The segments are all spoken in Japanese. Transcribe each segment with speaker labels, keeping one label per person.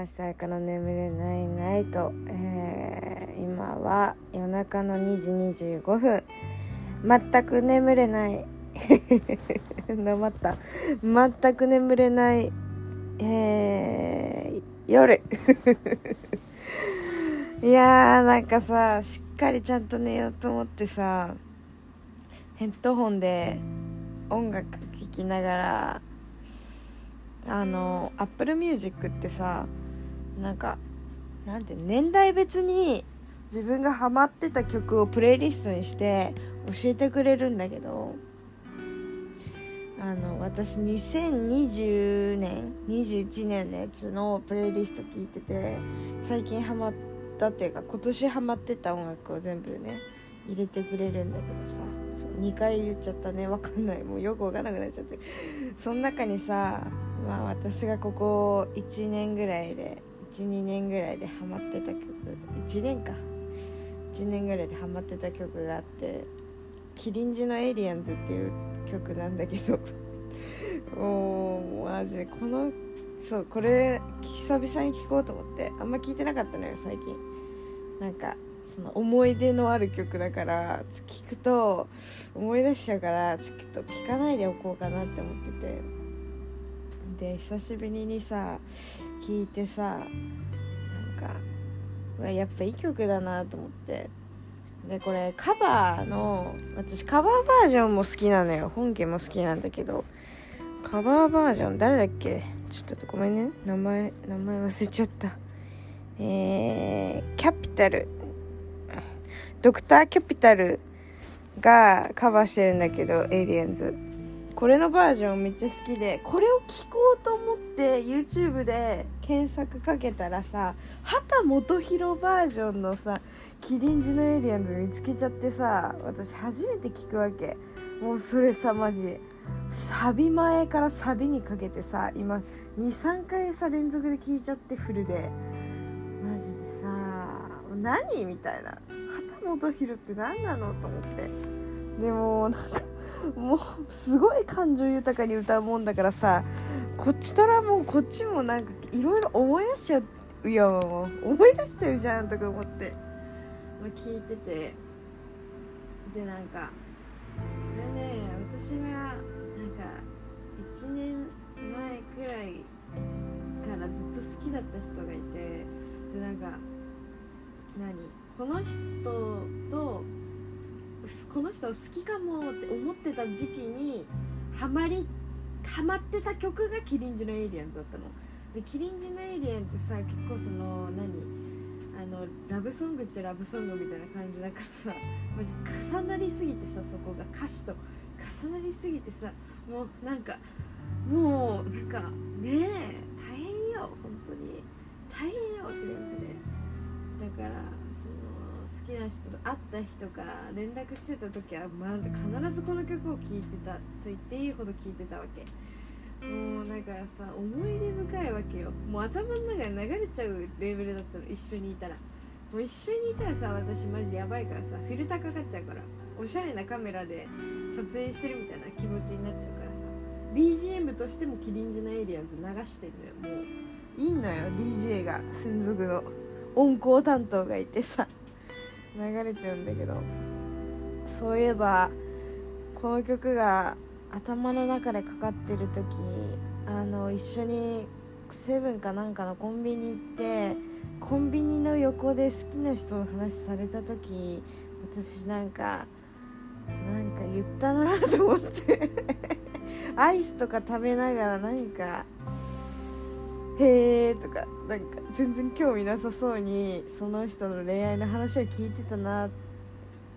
Speaker 1: ました彩香の眠れないナイト、えー、今は夜中の2時25分。全く眠れない。黙った。全く眠れない。えー、夜。いやーなんかさしっかりちゃんと寝ようと思ってさヘッドホンで音楽聴きながらあの Apple Music ってさなんかなんて年代別に自分がハマってた曲をプレイリストにして教えてくれるんだけどあの私2020年21年のやつのプレイリスト聞いてて最近ハマったっていうか今年ハマってた音楽を全部ね入れてくれるんだけどさそう2回言っちゃったね。わかんない。もうよくわかんなくなっちゃって。その中にさまあ私がここ1年ぐらいで12年ぐらいでハマってた曲。1年か。1年ぐらいでハマってた曲があって「キリンジのエイリアンズ」っていう曲なんだけど。もうマジこのそうこれ久々に聴こうと思ってあんま聞いてなかったのよ最近。なんかその思い出のある曲だから聞くと思い出しちゃうからちょっと聞かないでおこうかなって思ってて。で久しぶりにさ聞いてさなんかやっぱいい曲だなと思って。でこれカバーの私カバーバージョンも好きなのよ。本家も好きなんだけど。カバーバージョン誰だっけ？ちょっとごめんね。名前名前忘れちゃった。えー、キャピタルドクター・キャピタルがカバーしてるんだけどエイリアンズこれのバージョンめっちゃ好きでこれを聴こうと思って YouTube で検索かけたらさ秦基博バージョンのさキリンジのエイリアンズ見つけちゃってさ私初めて聞くわけ。もうそれさマジ。サビ前からサビにかけてさ今23回さ連続で聞いちゃってフルで。マジでさ何みたいな。畑基博って何なのと思って。でもなんかもうすごい感情豊かに歌うもんだからさこっちとらもうこっちもなんかいろいろ思い出しちゃうよ思い出しちゃうじゃんとか思って、ま、聞いてて。でなんかこれね私がなんか1年前くらいからずっと好きだった人がいてでなんか何？この人とこの人好きかもって思ってた時期にハマりハマってた曲がキリンジのエイリアンズだったの。でキリンジのエイリアンズさ結構その何あのラブソングっちゃラブソングみたいな感じだからさマジ重なりすぎてさそこが歌詞と重なりすぎてさもうなんかもうなんかねえ大変よ本当に。大変よって感じで。だからそのきな人と会った人か連絡してた時は、まあ、必ずこの曲を聴いてたと言っていいほど聴いてたわけ。もうだからさ思い出深いわけよ。もう頭の中に流れちゃうレベルだったの一緒にいたら。もう一緒にいたらさ私マジやばいからさフィルターかかっちゃうからおしゃれなカメラで撮影してるみたいな気持ちになっちゃうからさ BGM としてもキリンジのエイリアンズ流してんのよもう。いいのよ DJ が専属の音響担当がいてさ流れちゃうんだけどそういえばこの曲が頭の中でかかってる時あの一緒にセブンかなんかのコンビニ行ってコンビニの横で好きな人の話された時私なんかなんか言ったなと思って。アイスとか食べながらなんかへえとかなんか全然興味なさそうにその人の恋愛の話を聞いてたな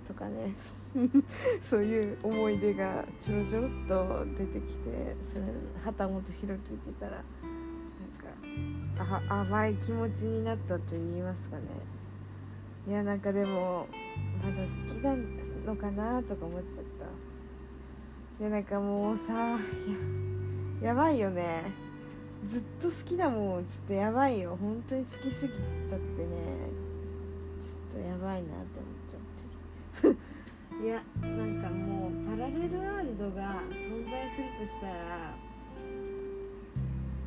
Speaker 1: とかね。そういう思い出がちょろちょろっと出てきてそれ旗本博聞いてたらなんかあ甘い気持ちになったと言いますかね。いやなんかでもまだ好きなのかなとか思っちゃった。いやなんかもうさややばいよね。ずっと好きだもんちょっとやばいよ。本当に好きすぎちゃってね。ちょっとやばいなって思っちゃってる。いやなんかもうパラレルワールドが存在するとしたら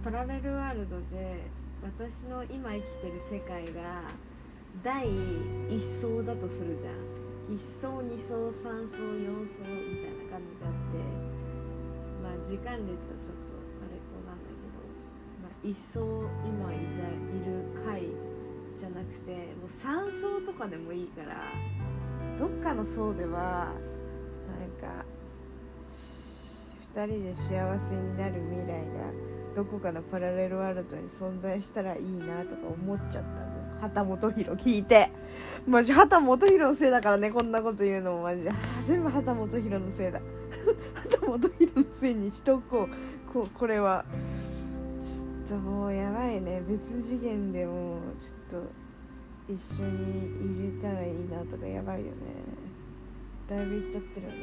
Speaker 1: パラレルワールドで私の今生きてる世界が第一層だとするじゃん。1層2層3層4層みたいな感じであってまあ時間列はちょっとまあ、1層今いたいる回じゃなくてもう3層とかでもいいからどっかの層ではなんか2人で幸せになる未来がどこかのパラレルワールドに存在したらいいなとか思っちゃったの。畑基博聞いて。マジ畑基博のせいだからねこんなこと言うのも。マジあ全部畑基博のせいだ。畑基博のせいにしとこう。ここれは。ともうやばいね。別次元でもちょっと一緒に入れたらいいなとかやばいよね。だいぶいっちゃってるよね。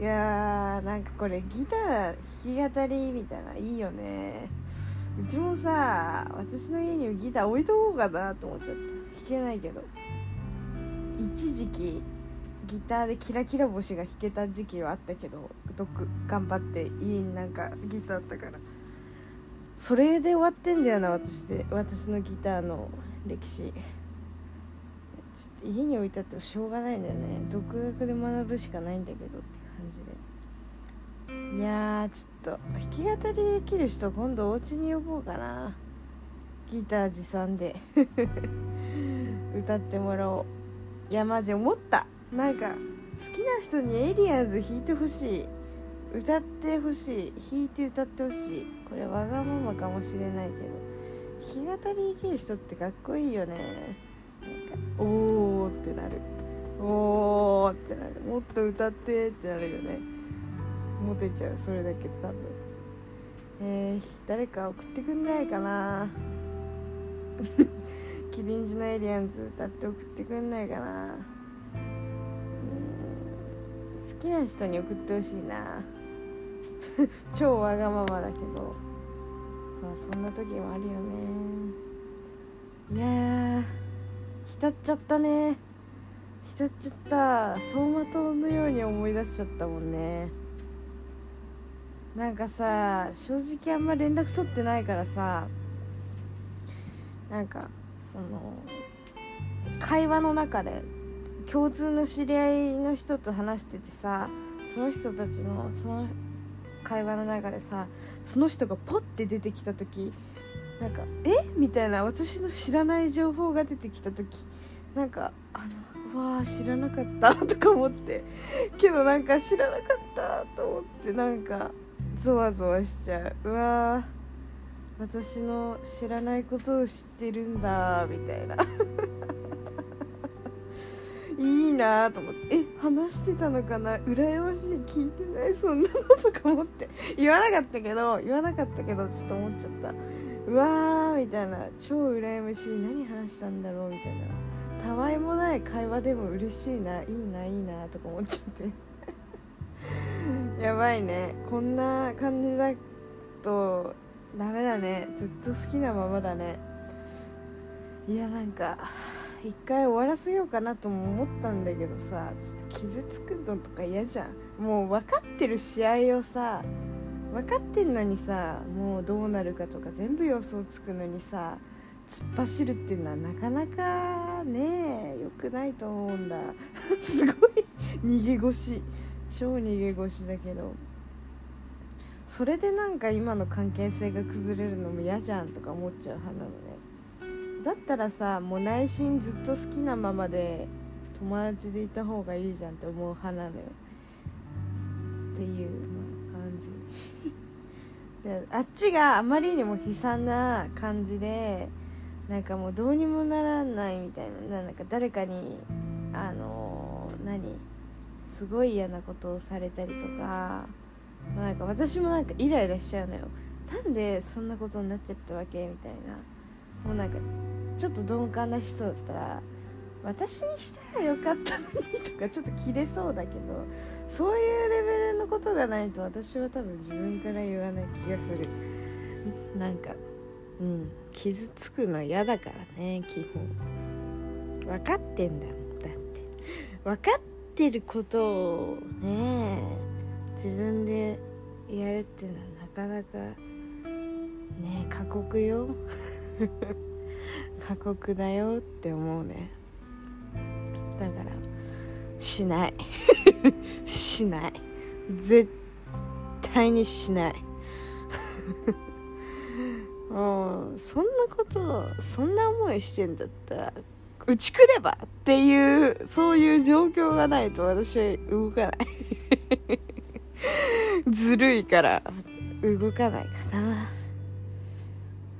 Speaker 1: いやーなんかこれギター弾き語りみたいないいよね。うちもさ私の家にギター置いとこうかなと思っちゃった。弾けないけど。一時期ギターでキラキラ星が弾けた時期はあったけど頑張って家になんかギターあったから。それで終わってんだよな私で。私のギターの歴史。ちょっと家に置いてあってしょうがないんだよね。独学で学ぶしかないんだけどって感じで。いやーちょっと弾き語りできる人今度お家に呼ぼうかな。ギター持参で。歌ってもらおう。いやマジ思った。なんか好きな人にエイリアンズ弾いてほしい。歌ってほしい。弾いて歌ってほしい。これわがままかもしれないけど。弾き語りできる人ってかっこいいよね。なんかおーってなる。おーってなる。もっと歌ってってなるよね。モテちゃう。それだけ多分。えー、誰か送ってくんないかな。キリンジのエイリアンズ歌って送ってくんないかな。好きな人に送ってほしいな。超わがままだけど。まあそんな時もあるよね。いや浸っちゃったね。浸っちゃった。走馬灯のように思い出しちゃったもんね。なんかさ正直あんま連絡取ってないからさなんかその会話の中で共通の知り合いの人と話しててさその人たちのその会話の中でさその人がポッて出てきた時なんか「え？みたいな私の知らない情報が出てきた時なんかあの「わあ知らなかった」とか思って。けどなんか知らなかったと思ってなんかゾワゾワしちゃう。うわ私の知らないことを知ってるんだみたいな。いいなと思って。え話してたのかな？羨ましい。聞いてない？そんなのとか思って。言わなかったけど言わなかったけどちょっと思っちゃった。うわーみたいな。超羨ましい。何話したんだろうみたいな。たわいもない会話でも嬉しいな。いいないいなとか思っちゃって。やばいね。こんな感じだとダメだね。ずっと好きなままだね。いやなんか一回終わらせようかなとも思ったんだけどさちょっと傷つくのとか嫌じゃん。もう分かってる試合をさ分かってんのにさもうどうなるかとか全部予想つくのにさ突っ走るっていうのはなかなかね良くないと思うんだ。すごい逃げ腰。超逃げ腰だけど。それでなんか今の関係性が崩れるのも嫌じゃんとか思っちゃう派なのね。だったらさもう内心ずっと好きなままで友達でいた方がいいじゃんって思う派なのよ。っていう、まあ、感じ。であっちがあまりにも悲惨な感じでなんかもうどうにもならないみたいななんか誰かにあの、何すごい嫌なことをされたりとかまあなんか私もなんかイライラしちゃうのよ。なんでそんなことになっちゃったわけ？みたいな。もうなんかちょっと鈍感な人だったら私にしたらよかったのにとかちょっと切れそうだけどそういうレベルのことがないと私は多分自分から言わない気がする。なんかうん傷つくの嫌だからね基本。分かってんだもんだって。分かってることをね自分でやるっていうのはなかなかね過酷よ。過酷だよって思うね。だからしない。しない。絶対にしない。もうそんなことそんな思いしてんだったら打ちくればっていうそういう状況がないと私は動かない。ずるいから動かないかな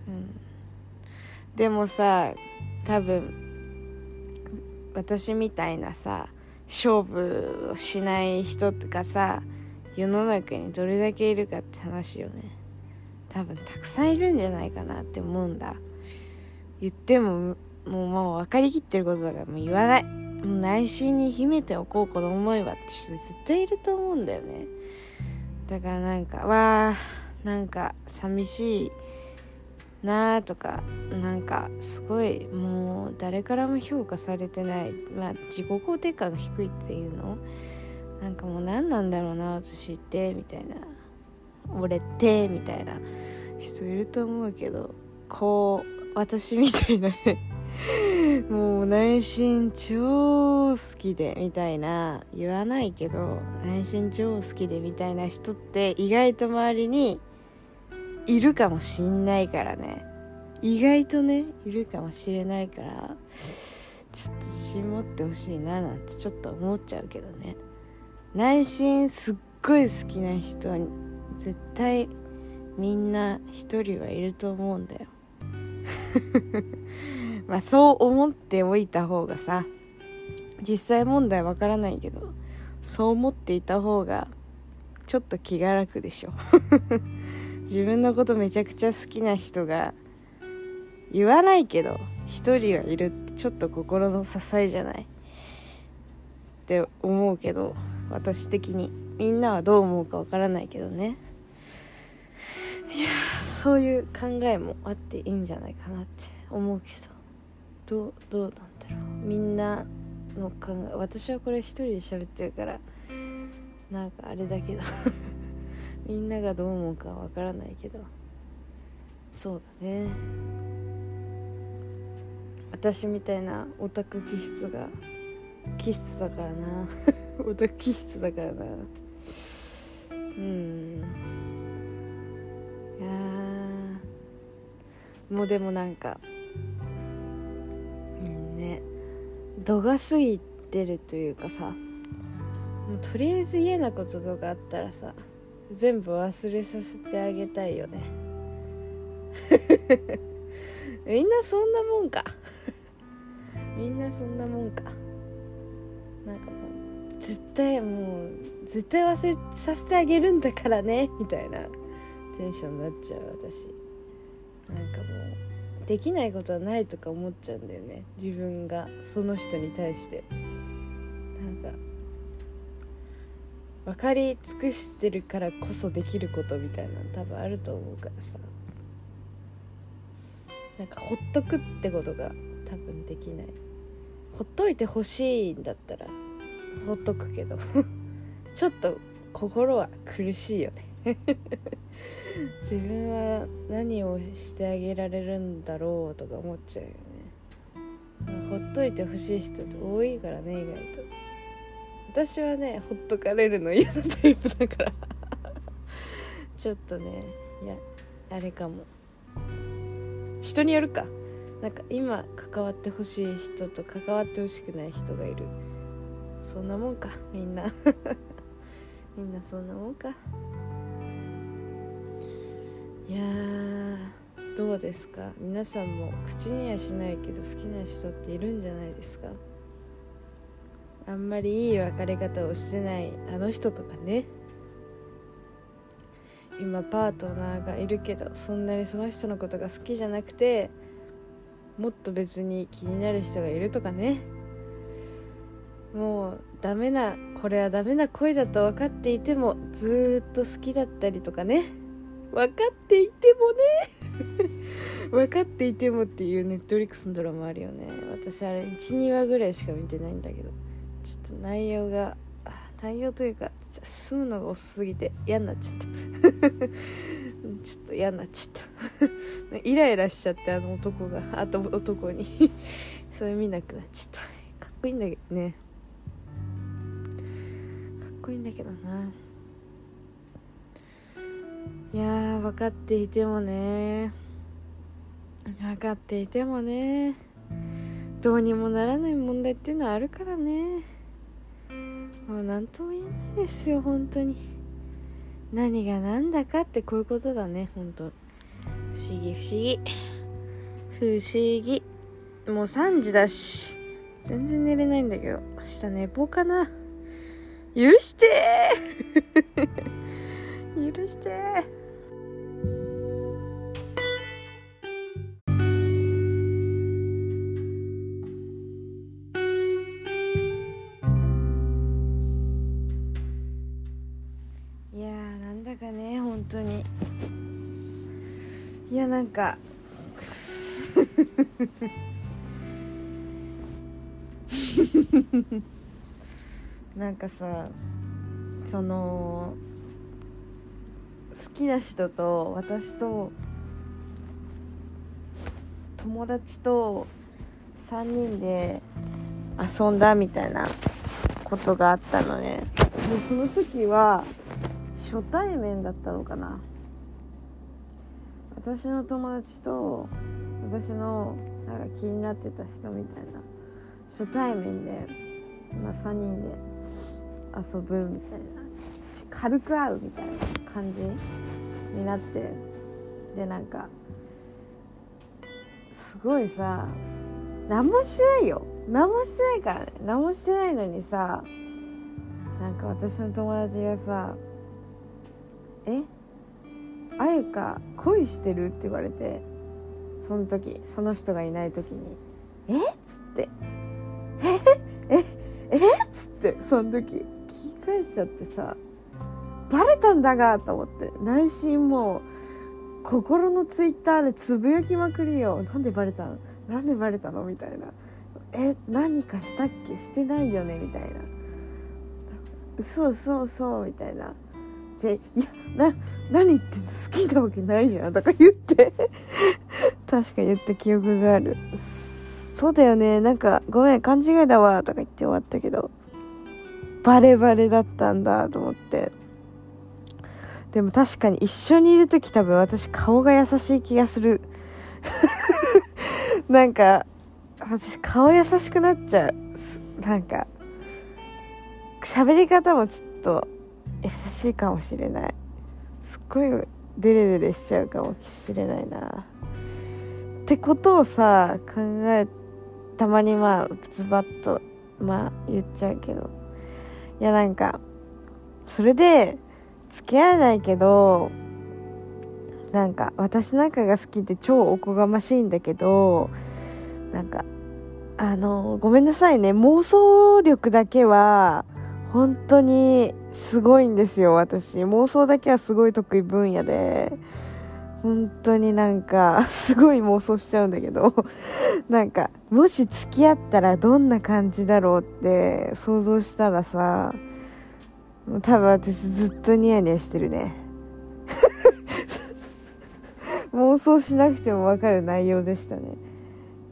Speaker 1: うんでもさ多分私みたいなさ勝負をしない人とかさ世の中にどれだけいるかって話よね。多分たくさんいるんじゃないかなって思うんだ。言ってももうもう分かりきってることだからもう言わない。もう内心に秘めておこうこの思いはって人絶対いると思うんだよね。だからなんかわあなんか寂しいなーとかなんかすごいもう誰からも評価されてない。まあ自己肯定感が低いっていうの？なんかもう何なんだろうな私ってみたいな。俺ってみたいな。人いると思うけどこう私みたいな。ね もう内心超好きでみたいな。言わないけど内心超好きでみたいな人って意外と周りにいるかもしんないからね。意外とねいるかもしれないからちょっと自信持ってほしいななんてちょっと思っちゃうけどね。内心すっごい好きな人に絶対みんな一人はいると思うんだよ。まあそう思っておいた方がさ実際問題わからないけどそう思っていた方がちょっと気が楽でしょ。自分のことめちゃくちゃ好きな人が言わないけど一人はいるってちょっと心の支えじゃない？って思うけど私的に。みんなはどう思うかわからないけどね。いやそういう考えもあっていいんじゃないかなって思うけど。どうどうなんだろう。みんなの考え私はこれ一人で喋ってるからなんかあれだけど。みんながどう思うかわからないけど。そうだね。私みたいなオタク気質が気質だからな。オタク気質だからな。うん。いやもうでもなんかうんね。度が過ぎてるというかさ。もうとりあえず嫌なこととかあったらさ全部忘れさせてあげたいよね。みんなそんなもんか。みんなそんなもんか。なんかもう絶対もう絶対忘れさせてあげるんだからね。みたいな。テンションになっちゃう私。なんかもうできないことはないとか思っちゃうんだよね。自分がその人に対して。分かり尽くしてるからこそできることみたいなの多分あると思うからさ。なんかほっとくってことが多分できない。ほっといてほしいんだったらほっとくけど。ちょっと心は苦しいよね。自分は何をしてあげられるんだろうとか思っちゃうよね。ほっといてほしい人って多いからね意外と。私はねほっとかれるの嫌なタイプだから。ちょっとねいやあれかも。人によるか。なんか今関わってほしい人と関わってほしくない人がいる。そんなもんかみんな。みんなそんなもんか。いやどうですか？皆さんも口にはしないけど好きな人っているんじゃないですか？あんまりいい別れ方をしてないあの人とかね。今パートナーがいるけどそんなにその人のことが好きじゃなくてもっと別に気になる人がいるとかね。もうダメなこれはダメな恋だと分かっていてもずっと好きだったりとかね。分かっていてもね。分かっていてもっていうネットリックスのドラマあるよね。私あれ12話ぐらいしか見てないんだけど。ちょっと内容が内容というか進むのが遅すぎて嫌になっちゃった。ちょっと嫌になっちゃった。イライラしちゃってあの男が。あと男に。それ見なくなっちゃった。かっこいいんだけどね。かっこいいんだけどな。いや分かっていてもね。分かっていてもね。どうにもならない問題っていうのはあるからね。もう何とも言えないですよ本当に。何が何だかってこういうことだね本当。不思議不思議。不思議。もう3時だし。全然寝れないんだけど。明日寝坊かな。許して 許してなんか。なんかさその好きな人と私と友達と3人で遊んだみたいなことがあったのね。でその時は初対面だったのかな。私の友達と私のなんか気になってた人みたいな初対面で、まあ、3人で遊ぶみたいな軽く会うみたいな感じになってでなんかすごいさ何もしてないよ。何もしてないからね。何もしてないのにさなんか私の友達がさ「え？あゆか恋してる?」って言われてその時その人がいない時に「え？っ?」つって「えっえっえ？っ?」つってその時聞き返しちゃってさバレたんだがと思って内心もう心のツイッターでつぶやきまくりよなんでバレたのなんでバレたの？みたいなえ何かしたっけしてないよね？みたいな嘘嘘嘘みたいな。でいやな何言ってんの？好きなわけないじゃんとか言って。確か言った記憶がある。そうだよね。なんかごめん勘違いだわとか言って終わったけど。バレバレだったんだと思って。でも確かに一緒にいる時多分私顔が優しい気がする。なんか私顔優しくなっちゃう。なんか喋り方もちょっと優しいかもしれない。すっごいデレデレしちゃうかもしれないな。ってことをさ考えたまにまあズバッとまあ言っちゃうけど。いやなんかそれで付き合えないけどなんか私なんかが好きで超おこがましいんだけどなんかあのごめんなさいね。妄想力だけは本当にすごいんですよ私。妄想だけはすごい得意分野で。本当になんか すごい妄想しちゃうんだけど。なんかもし付き合ったらどんな感じだろうって想像したらさ多分私ずっとニヤニヤしてるね。妄想しなくても分かる内容でしたね。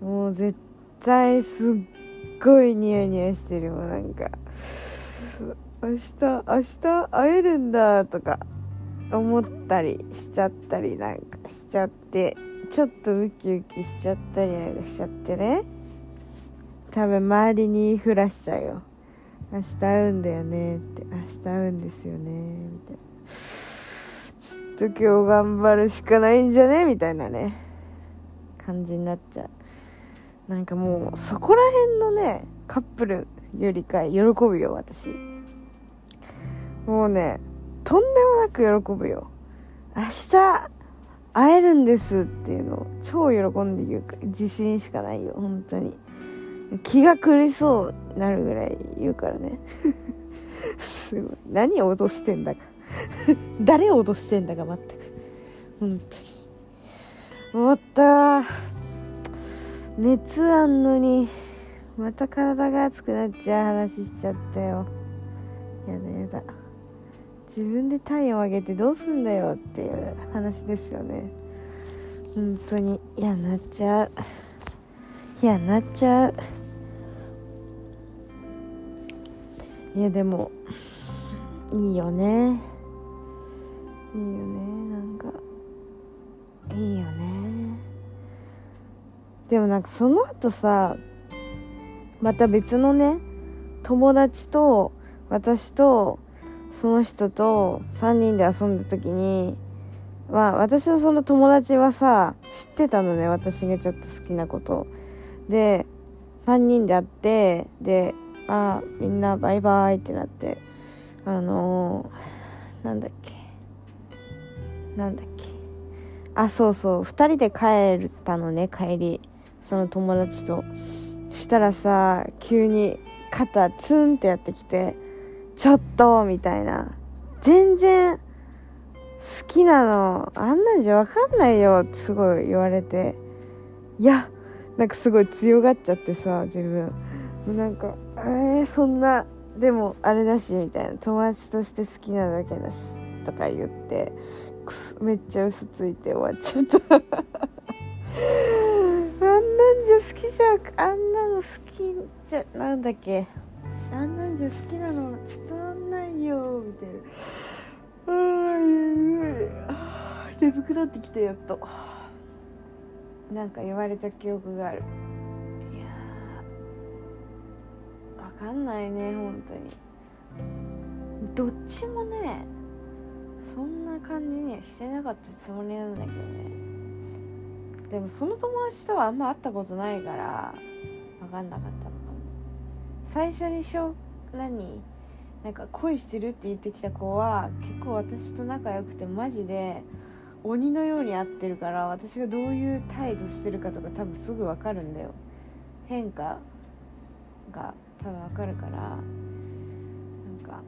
Speaker 1: もう絶対すっごいニヤニヤしてるもなんか。明日明日会えるんだとか思ったりしちゃったりなんかしちゃってちょっとウキウキしちゃったりなんかしちゃってね。多分周りに言いふらしちゃうよ。明日会うんだよねって。明日会うんですよね。みたいな。ちょっと今日頑張るしかないんじゃねみたいなね。感じになっちゃう。なんかもうそこら辺のねカップルよりか喜ぶよ私。もうねとんでもなく喜ぶよ。明日会えるんですっていうのを超喜んで言うか自信しかないよ本当に。気が狂いそうになるぐらい言うからね。すごい。何を脅してんだか。誰を脅してんだか全く。本当に。思った熱あんのにまた体が熱くなっちゃう話しちゃったよ。やだやだ。自分で体温上げてどうすんだよっていう話ですよね。本当に嫌になっちゃう。嫌になっちゃう。いやでもいいよね。いいよねなんか。いいよね。でもなんかその後さまた別のね友達と私とその人と3人で遊んだ時にまあ私のその友達はさ知ってたのね私がちょっと好きなこと。で3人で会ってであみんなバイバイってなってあのー、なんだっけなんだっけ。あそうそう2人で帰ったのね帰りその友達と。したらさ急に肩ツンってやってきてちょっとみたいな。全然好きなのあんなんじゃ分かんないよってすごい言われて。いやなんかすごい強がっちゃってさ自分。なんかえー、そんなでもあれだしみたいな。友達として好きなだけだしとか言ってめっちゃ嘘ついて終わっちゃった。あんなんじゃ好きじゃあんなの好きじゃなんだっけ。あんなんじゃ好きなの伝わんないよみたいな。あー眠くなってきたやっと。なんか言われた記憶がある。いやわかんないね本当に。どっちもねそんな感じにはしてなかったつもりなんだけどね。でもその友達とはあんま会ったことないから分かんなかった最初にしょ何？なんか恋してるって言ってきた子は結構私と仲良くてマジで鬼のように合ってるから私がどういう態度してるかとか多分すぐ分かるんだよ。変化が多分分かるからなんか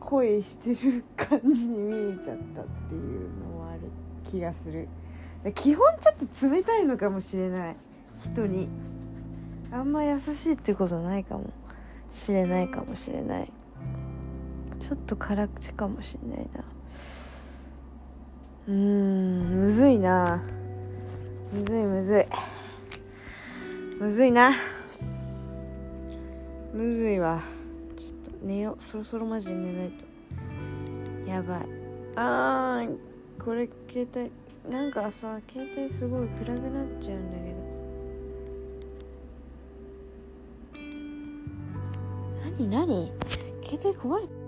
Speaker 1: 恋してる感じに見えちゃったっていうのもある気がする。基本ちょっと冷たいのかもしれない。人に。あんま優しいってことないかも。しれないかもしれない。ちょっと辛口かもしれないな。うーんむずいな。むずいむずい。むずいな。むずいわ。ちょっと寝よう。そろそろマジで寝ないと。やばい。あーこれ携帯なんかさ携帯すごい暗くなっちゃうんだけど。何何？携帯壊れた？